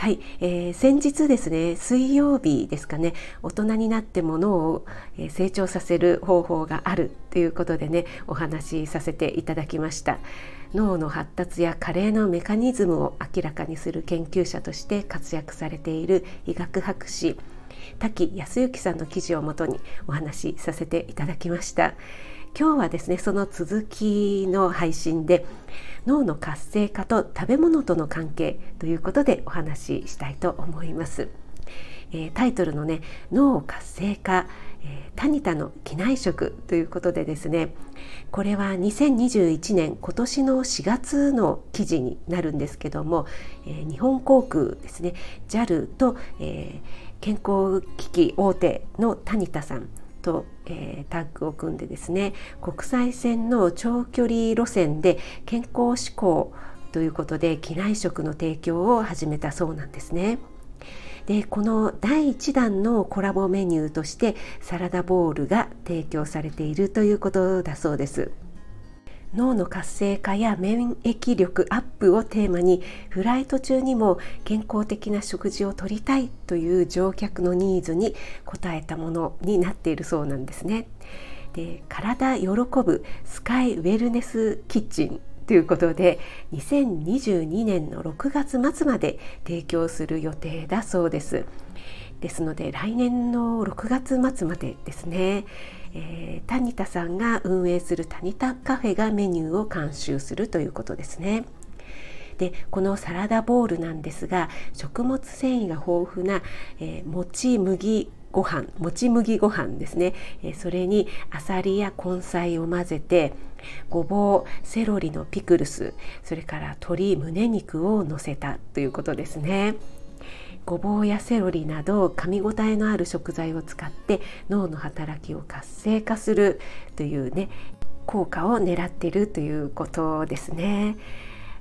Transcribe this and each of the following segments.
はい、えー、先日ですね水曜日ですかね大人になっても脳を成長させる方法があるということでねお話しさせていただきました。脳の発達や加齢のメカニズムを明らかにする研究者として活躍されている医学博士滝康之さんの記事をもとにお話しさせていただきました。今日はですねその続きの配信で脳の活性化と食べ物との関係ということでお話ししたいと思います。えー、タイトルのね脳活性化、えー、タニタの機内食ということでですねこれは2021年今年の4月の記事になるんですけども、えー、日本航空ですね JAL と、え健康機器大手のタニタさんと、えー、タッグを組んでですね国際線の長距離路線で健康志向ということで機内食の提供を始めたそうなんですね。でこの第1弾のコラボメニューとしてサラダボウルが提供されているということだそうです。脳の活性化や免疫力アップをテーマにフライト中にも健康的な食事をとりたいという乗客のニーズに応えたものになっているそうなんですね。で体喜ぶスカイウェルネスキッチンということで2022年の6月末まで提供する予定だそうです。ですので来年の6月末までですね。えー、タニタさんが運営するタニタカフェがメニューを監修するということですね。でこのサラダボウルなんですが食物繊維が豊富な、えー、もち麦ご飯もち麦ご飯ですね、えー、それにあさりや根菜を混ぜてごぼうセロリのピクルスそれから鶏胸肉をのせたということですね。ごぼうやセロリなど噛み応えのある食材を使って脳の働きを活性化するというね効果を狙っているということですね。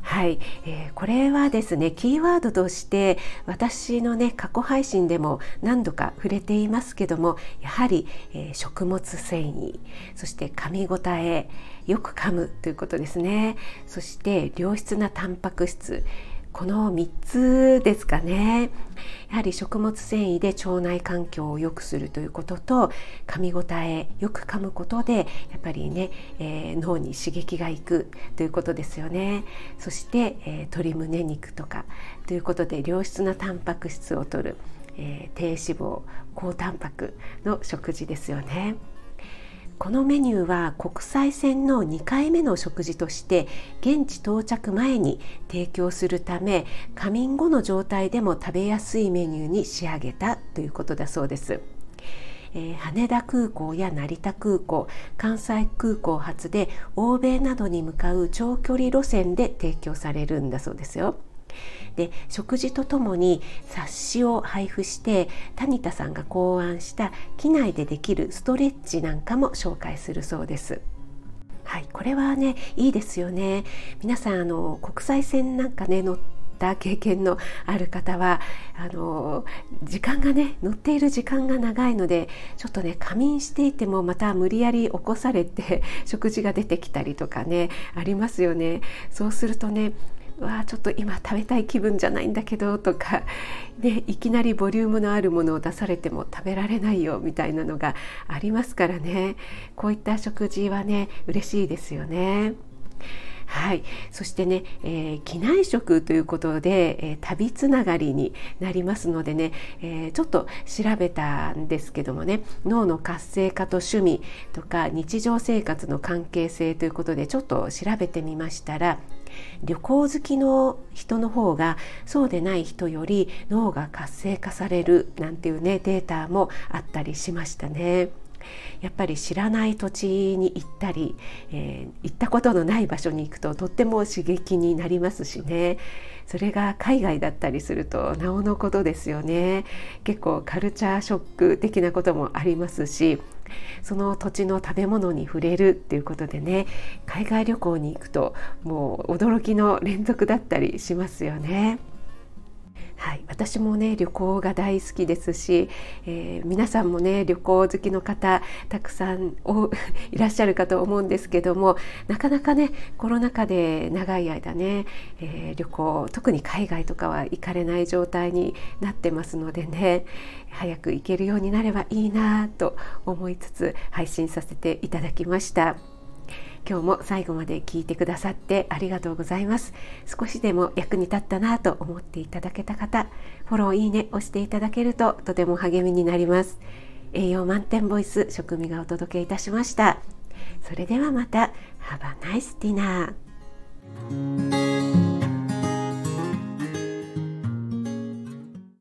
はい、えー、これはですねキーワードとして私のね過去配信でも何度か触れていますけどもやはり、えー、食物繊維そして噛み応えよく噛むということですねそして良質なタンパク質この3つですかねやはり食物繊維で腸内環境を良くするということと噛み応えよく噛むことでやっぱりね、えー、脳に刺激がいくということですよねそして、えー、鶏胸肉とかということで良質なタンパク質を摂る、えー、低脂肪高タンパクの食事ですよね。このメニューは国際線の2回目の食事として現地到着前に提供するため仮眠後の状態でも食べやすいメニューに仕上げたということだそうです。えー、羽田空港や成田空港関西空港発で欧米などに向かう長距離路線で提供されるんだそうですよ。で食事とともに冊子を配布して谷田さんが考案した機内でできるストレッチなんかも紹介するそうです。はい、これはねいいですよね。皆さんあの国際線なんかね乗った経験のある方はあの時間がね乗っている時間が長いのでちょっとね仮眠していてもまた無理やり起こされて食事が出てきたりとかねありますよね。そうするとねわあちょっと今食べたい気分じゃないんだけどとか、ね、いきなりボリュームのあるものを出されても食べられないよみたいなのがありますからねこういった食事はね嬉しいですよね。はい、そしてね、えー、機内食ということで、えー、旅つながりになりますのでね、えー、ちょっと調べたんですけどもね脳の活性化と趣味とか日常生活の関係性ということでちょっと調べてみましたら旅行好きの人の方がそうでない人より脳が活性化されるなんていうねデータもあったりしましたね。やっぱり知らない土地に行ったり、えー、行ったことのない場所に行くととっても刺激になりますしねそれが海外だったりするとなおのことですよね結構カルチャーショック的なこともありますしその土地の食べ物に触れるっていうことでね海外旅行に行くともう驚きの連続だったりしますよね。はい、私もね旅行が大好きですし、えー、皆さんもね旅行好きの方たくさん いらっしゃるかと思うんですけどもなかなかねコロナ禍で長い間ね、えー、旅行特に海外とかは行かれない状態になってますのでね早く行けるようになればいいなと思いつつ配信させていただきました。今日も最後まで聞いてくださってありがとうございます。少しでも役に立ったなと思っていただけた方フォローいいね押していただけるととても励みになります。栄養満点ボイス食味がお届けいたしました。それではまた。Have a nice dinner